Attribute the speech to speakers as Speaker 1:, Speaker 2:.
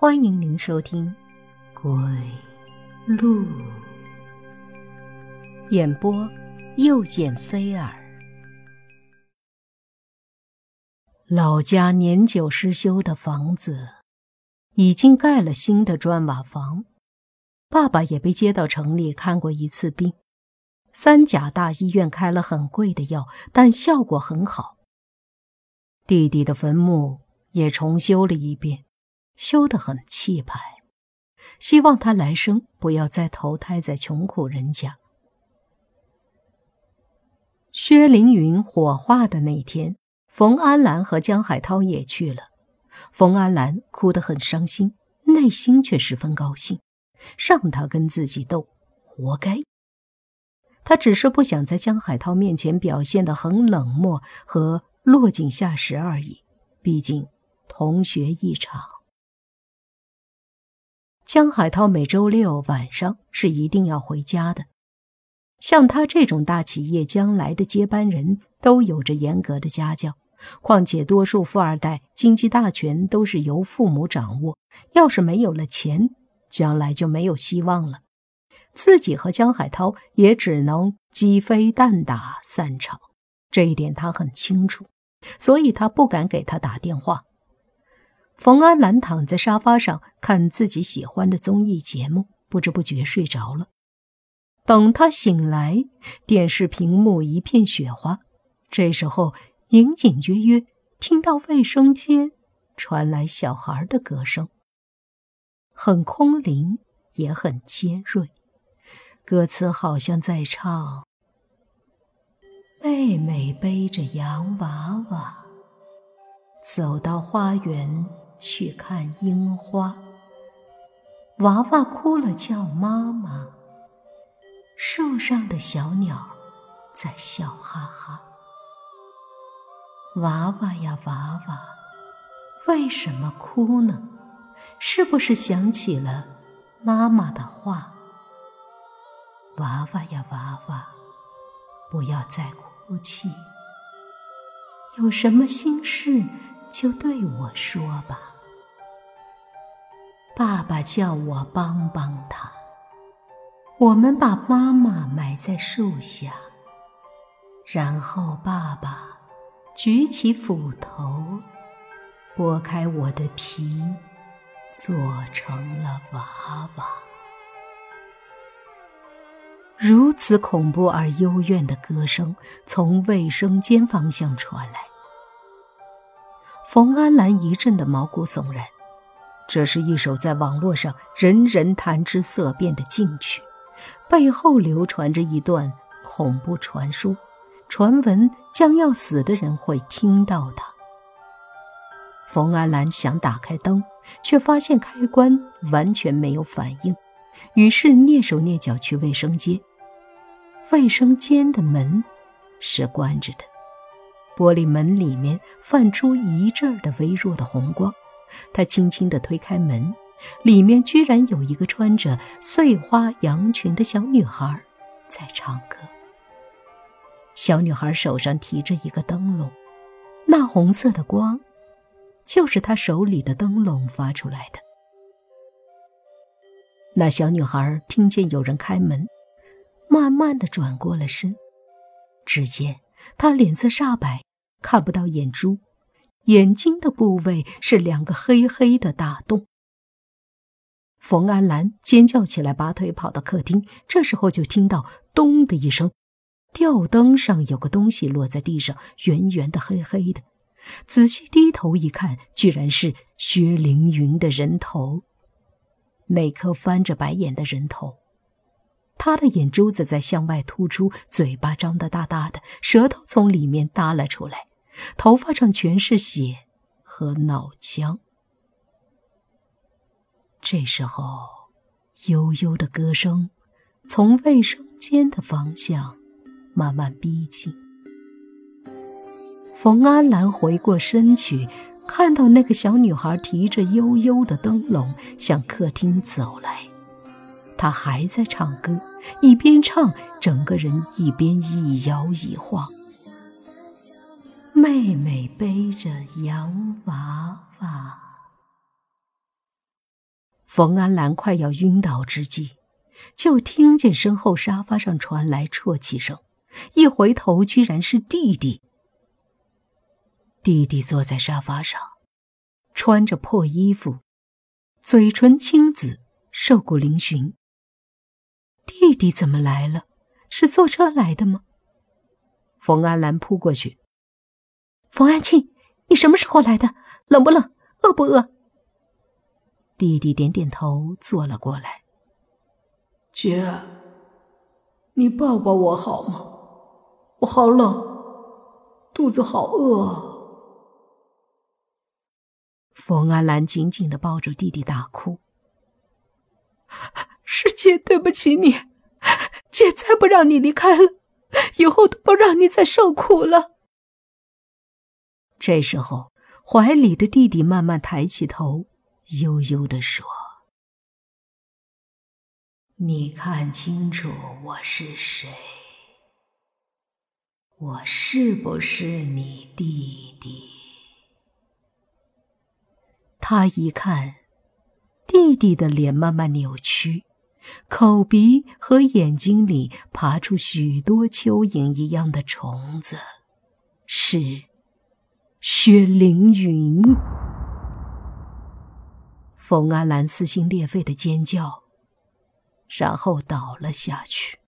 Speaker 1: 欢迎您收听《鬼路》演播，又见菲儿。老家年久失修的房子已经盖了新的砖瓦房，爸爸也被接到城里看过一次病，三甲大医院开了很贵的药，但效果很好。弟弟的坟墓也重修了一遍。修得很气派，希望他来生不要再投胎在穷苦人家。薛凌云火化的那天，冯安兰和江海涛也去了。冯安兰哭得很伤心，内心却十分高兴，让他跟自己斗，活该。他只是不想在江海涛面前表现得很冷漠和落井下石而已，毕竟同学一场。江海涛每周六晚上是一定要回家的。像他这种大企业将来的接班人，都有着严格的家教。况且多数富二代经济大权都是由父母掌握，要是没有了钱，将来就没有希望了。自己和江海涛也只能鸡飞蛋打散场，这一点他很清楚，所以他不敢给他打电话。冯安兰躺在沙发上看自己喜欢的综艺节目，不知不觉睡着了。等他醒来，电视屏幕一片雪花。这时候，隐隐约约听到卫生间传来小孩的歌声，很空灵，也很尖锐。歌词好像在唱：“妹妹背着洋娃娃，走到花园。”去看樱花，娃娃哭了叫妈妈。树上的小鸟在笑哈哈。娃娃呀娃娃，为什么哭呢？是不是想起了妈妈的话？娃娃呀娃娃，不要再哭泣。有什么心事就对我说吧。爸爸叫我帮帮他。我们把妈妈埋在树下，然后爸爸举起斧头，剥开我的皮，做成了娃娃。如此恐怖而幽怨的歌声从卫生间方向传来，冯安兰一阵的毛骨悚然。这是一首在网络上人人谈之色变的禁曲，背后流传着一段恐怖传说，传闻将要死的人会听到它。冯安兰想打开灯，却发现开关完全没有反应，于是蹑手蹑脚去卫生间。卫生间的门是关着的，玻璃门里面泛出一阵的微弱的红光。他轻轻地推开门，里面居然有一个穿着碎花洋裙的小女孩在唱歌。小女孩手上提着一个灯笼，那红色的光，就是她手里的灯笼发出来的。那小女孩听见有人开门，慢慢的转过了身，只见她脸色煞白，看不到眼珠。眼睛的部位是两个黑黑的大洞。冯安兰尖叫起来，拔腿跑到客厅。这时候就听到“咚”的一声，吊灯上有个东西落在地上，圆圆的、黑黑的。仔细低头一看，居然是薛凌云的人头。那颗翻着白眼的人头，他的眼珠子在向外突出，嘴巴张得大大的，舌头从里面耷了出来。头发上全是血和脑浆。这时候，悠悠的歌声从卫生间的方向慢慢逼近。冯安兰回过身去，看到那个小女孩提着悠悠的灯笼向客厅走来。她还在唱歌，一边唱，整个人一边一摇一晃。妹妹背着洋娃娃。冯安兰快要晕倒之际，就听见身后沙发上传来啜泣声，一回头，居然是弟弟。弟弟坐在沙发上，穿着破衣服，嘴唇青紫，瘦骨嶙峋。弟弟怎么来了？是坐车来的吗？冯安兰扑过去。冯安庆，你什么时候来的？冷不冷？饿不饿？弟弟点点头，坐了过来。
Speaker 2: 姐，你抱抱我好吗？我好冷，肚子好饿。
Speaker 1: 冯安兰紧紧的抱住弟弟，大哭。是姐对不起你，姐再不让你离开了，以后都不让你再受苦了。这时候，怀里的弟弟慢慢抬起头，悠悠的说：“你看清楚我是谁？我是不是你弟弟？”他一看，弟弟的脸慢慢扭曲，口鼻和眼睛里爬出许多蚯蚓一样的虫子，是薛凌云。冯安兰撕心裂肺的尖叫，然后倒了下去。